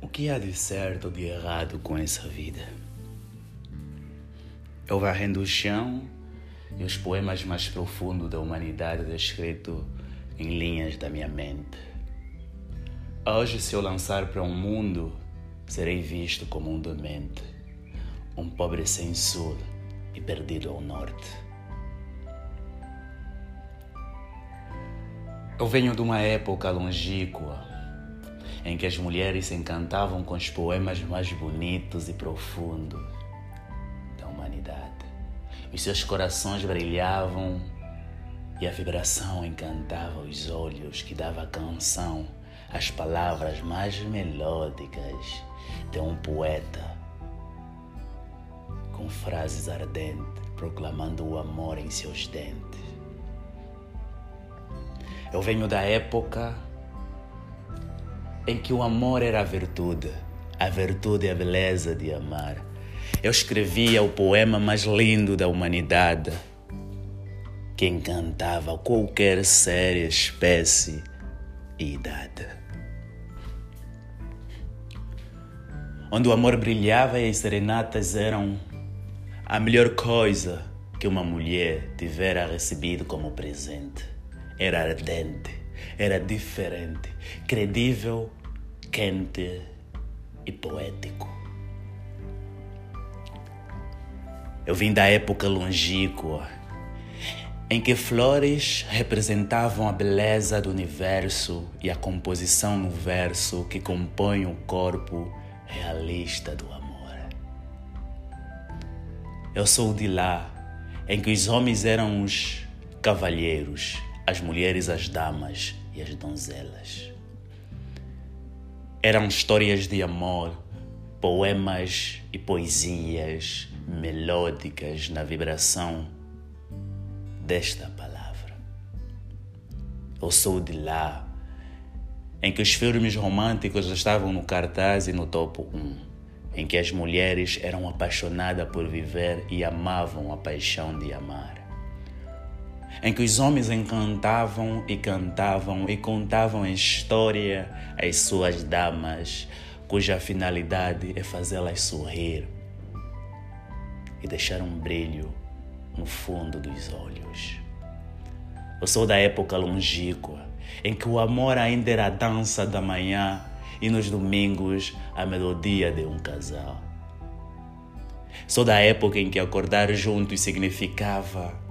O que há de certo ou de errado com essa vida? Eu varrendo o chão e os poemas mais profundos da humanidade descrito em linhas da minha mente. Hoje, se eu lançar para um mundo, serei visto como um demente, um pobre sem sul e perdido ao norte. Eu venho de uma época longínqua em que as mulheres se encantavam com os poemas mais bonitos e profundos da humanidade. Os seus corações brilhavam e a vibração encantava os olhos que dava canção, as palavras mais melódicas de um poeta com frases ardentes proclamando o amor em seus dentes. Eu venho da época em que o amor era a virtude, a virtude e a beleza de amar. Eu escrevia o poema mais lindo da humanidade, que encantava qualquer série, espécie e idade. Onde o amor brilhava e as serenatas eram a melhor coisa que uma mulher tivera recebido como presente era ardente, era diferente, credível, quente e poético. Eu vim da época longínqua em que flores representavam a beleza do universo e a composição no verso que compõe o corpo realista do amor. Eu sou de lá em que os homens eram os cavalheiros as mulheres, as damas e as donzelas. Eram histórias de amor, poemas e poesias melódicas na vibração desta palavra. Eu sou de lá, em que os filmes românticos estavam no cartaz e no topo 1, em que as mulheres eram apaixonadas por viver e amavam a paixão de amar em que os homens encantavam e cantavam e contavam a história às suas damas, cuja finalidade é fazê-las sorrir e deixar um brilho no fundo dos olhos. Eu sou da época longínqua, em que o amor ainda era a dança da manhã e nos domingos a melodia de um casal. Sou da época em que acordar juntos significava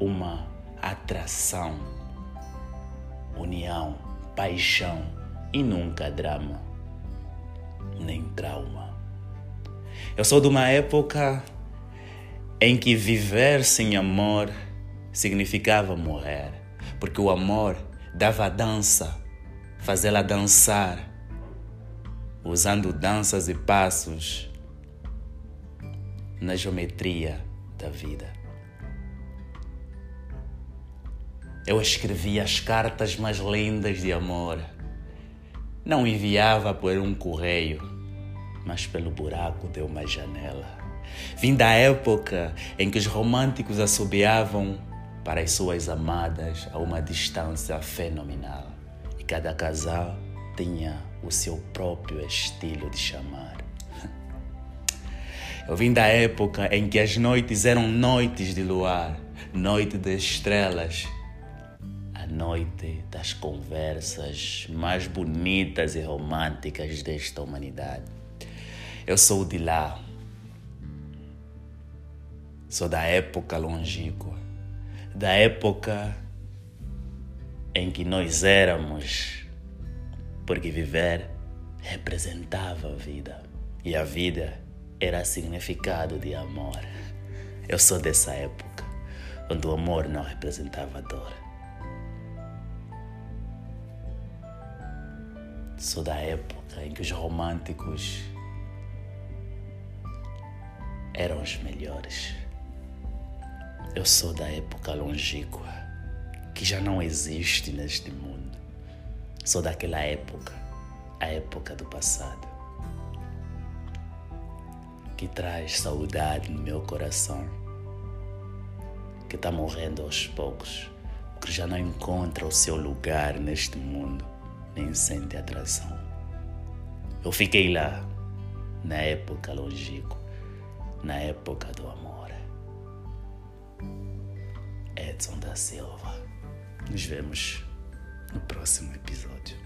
uma atração, união, paixão e nunca drama, nem trauma. Eu sou de uma época em que viver sem amor significava morrer, porque o amor dava dança, fazê-la dançar, usando danças e passos na geometria da vida. Eu escrevia as cartas mais lindas de amor. Não enviava por um correio, mas pelo buraco de uma janela. Vim da época em que os românticos assobiavam para as suas amadas a uma distância fenomenal. E cada casal tinha o seu próprio estilo de chamar. Eu vim da época em que as noites eram noites de luar, noite de estrelas noite das conversas mais bonitas e românticas desta humanidade. Eu sou de lá. Sou da época longínqua, da época em que nós éramos, porque viver representava a vida e a vida era significado de amor. Eu sou dessa época, onde o amor não representava dor. Sou da época em que os românticos eram os melhores. Eu sou da época longínqua que já não existe neste mundo. Sou daquela época, a época do passado, que traz saudade no meu coração, que está morrendo aos poucos que já não encontra o seu lugar neste mundo, nem sente atração. Eu fiquei lá, na época longínqua, na época do amor. Edson da Silva. Nos vemos no próximo episódio.